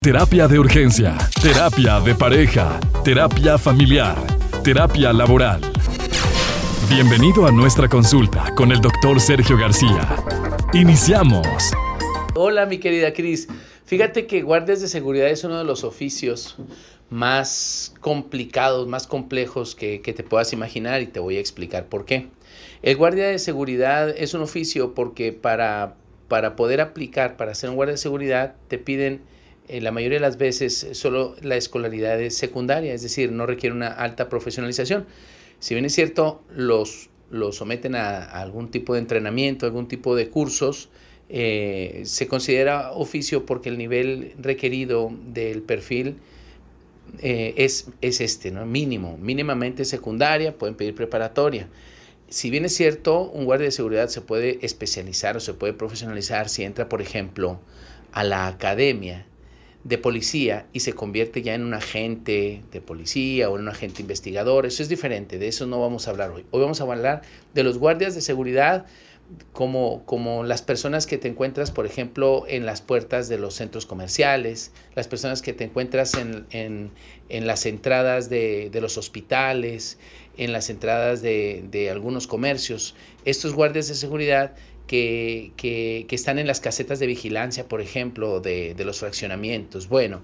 Terapia de urgencia, terapia de pareja, terapia familiar, terapia laboral. Bienvenido a nuestra consulta con el doctor Sergio García. Iniciamos. Hola mi querida Cris. Fíjate que guardias de seguridad es uno de los oficios más complicados, más complejos que, que te puedas imaginar y te voy a explicar por qué. El guardia de seguridad es un oficio porque para, para poder aplicar, para ser un guardia de seguridad, te piden eh, la mayoría de las veces solo la escolaridad es secundaria, es decir, no requiere una alta profesionalización. Si bien es cierto, los, los someten a, algún tipo de entrenamiento, algún tipo de cursos, eh, se considera oficio porque el nivel requerido del perfil eh, es, es este, ¿no? mínimo, mínimamente secundaria, pueden pedir preparatoria si bien es cierto, un guardia de seguridad se puede especializar o se puede profesionalizar si entra, por ejemplo, a la academia de policía y se convierte ya en un agente de policía o en un agente investigador, eso es diferente, de eso no vamos a hablar hoy. Hoy vamos a hablar de los guardias de seguridad como, como las personas que te encuentras, por ejemplo, en las puertas de los centros comerciales, las personas que te encuentras en, en, en las entradas de, de, los hospitales, en las entradas de, de, algunos comercios. Estos guardias de seguridad que, que, que, están en las casetas de vigilancia, por ejemplo, de, de los fraccionamientos. Bueno,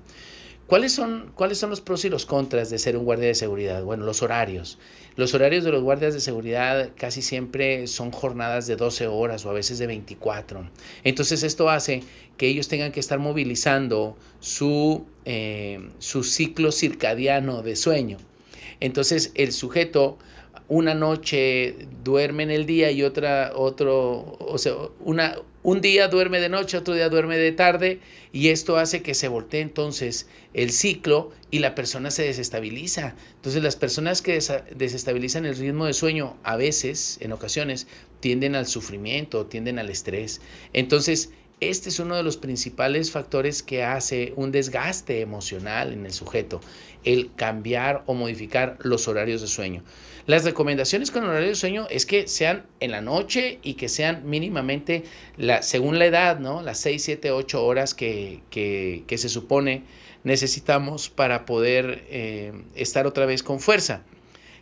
¿Cuáles son, ¿Cuáles son los pros y los contras de ser un guardia de seguridad? Bueno, los horarios. Los horarios de los guardias de seguridad casi siempre son jornadas de 12 horas o a veces de 24. Entonces esto hace que ellos tengan que estar movilizando su, eh, su ciclo circadiano de sueño. Entonces el sujeto una noche duerme en el día y otra, otro, o sea, una, un día duerme de noche, otro día duerme de tarde y esto hace que se voltee entonces el ciclo y la persona se desestabiliza. Entonces las personas que desestabilizan el ritmo de sueño a veces, en ocasiones, tienden al sufrimiento, tienden al estrés. Entonces, este es uno de los principales factores que hace un desgaste emocional en el sujeto, el cambiar o modificar los horarios de sueño. Las recomendaciones con horario de sueño es que sean en la noche y que sean mínimamente, la, según la edad, ¿no? las 6, 7, 8 horas que, que, se supone necesitamos para poder eh, estar otra vez con fuerza.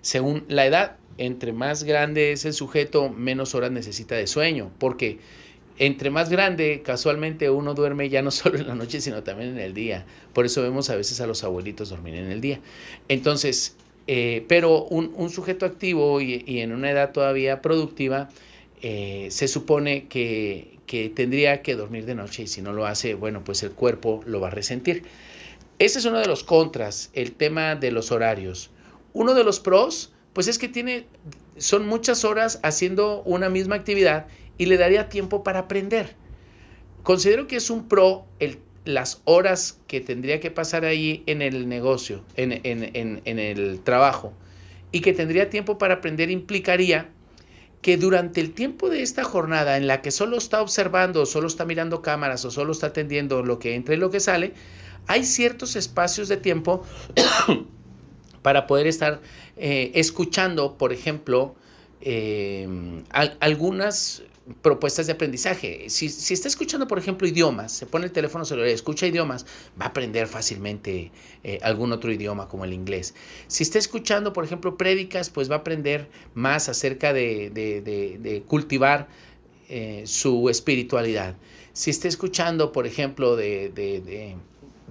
Según la edad, entre más grande es el sujeto, menos horas necesita de sueño, porque entre más grande, casualmente uno duerme ya no solo en la noche, sino también en el día. Por eso vemos a veces a los abuelitos dormir en el día. Entonces, eh, pero un, sujeto activo y, en una edad todavía productiva, eh, se supone que, que, tendría que dormir de noche y si no lo hace, bueno, pues el cuerpo lo va a resentir. Ese es uno de los contras, el tema de los horarios. Uno de los pros, pues es que tiene, son muchas horas haciendo una misma actividad y le daría tiempo para aprender. Considero que es un pro las horas que tendría que pasar ahí en el negocio, en, en el trabajo, y que tendría tiempo para aprender implicaría que durante el tiempo de esta jornada en la que solo está observando, solo está mirando cámaras o solo está atendiendo lo que entra y lo que sale, hay ciertos espacios de tiempo para poder estar eh, escuchando, por ejemplo, eh, algunas propuestas de aprendizaje. Si, está escuchando, por ejemplo, idiomas, se pone el teléfono celular y escucha idiomas, va a aprender fácilmente eh, algún otro idioma como el inglés. Si está escuchando, por ejemplo, prédicas, pues va a aprender más acerca de, cultivar eh, su espiritualidad. Si está escuchando, por ejemplo, de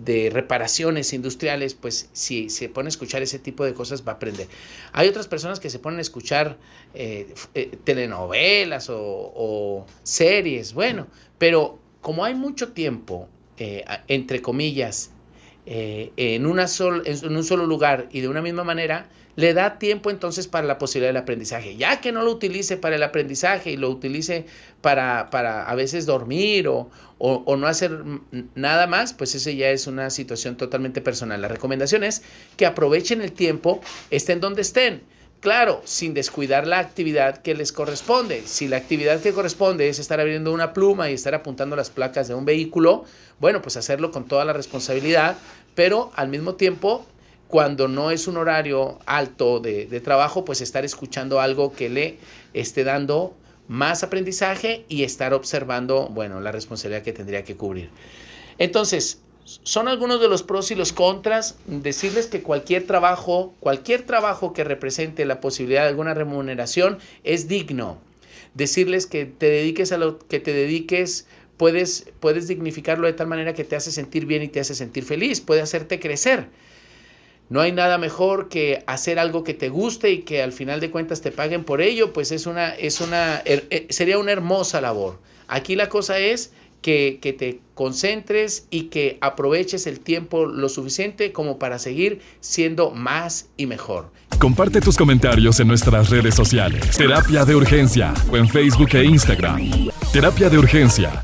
de reparaciones industriales, pues si se pone a escuchar ese tipo de cosas va a aprender. Hay otras personas que se ponen a escuchar eh, eh, telenovelas o, series, bueno, pero como hay mucho tiempo, eh, entre comillas, en, una en un solo lugar y de una misma manera, le da tiempo entonces para la posibilidad del aprendizaje. Ya que no lo utilice para el aprendizaje y lo utilice para, para a veces dormir o, o, no hacer nada más, pues ese ya es una situación totalmente personal. La recomendación es que aprovechen el tiempo, estén donde estén. Claro, sin descuidar la actividad que les corresponde. Si la actividad que corresponde es estar abriendo una pluma y estar apuntando las placas de un vehículo, bueno, pues hacerlo con toda la responsabilidad, pero al mismo tiempo cuando no es un horario alto de, trabajo, pues estar escuchando algo que le esté dando más aprendizaje y estar observando, bueno, la responsabilidad que tendría que cubrir. Entonces, son algunos de los pros y los contras. Decirles que cualquier trabajo, cualquier trabajo que represente la posibilidad de alguna remuneración es digno. Decirles que te dediques a lo que te dediques, puedes, puedes dignificarlo de tal manera que te hace sentir bien y te hace sentir feliz, puede hacerte crecer. No hay nada mejor que hacer algo que te guste y que al final de cuentas te paguen por ello, pues es una, es una, eh, sería una hermosa labor. Aquí la cosa es que, te concentres y que aproveches el tiempo lo suficiente como para seguir siendo más y mejor. Comparte tus comentarios en nuestras redes sociales. Terapia de Urgencia o en Facebook e Instagram. Terapia de Urgencia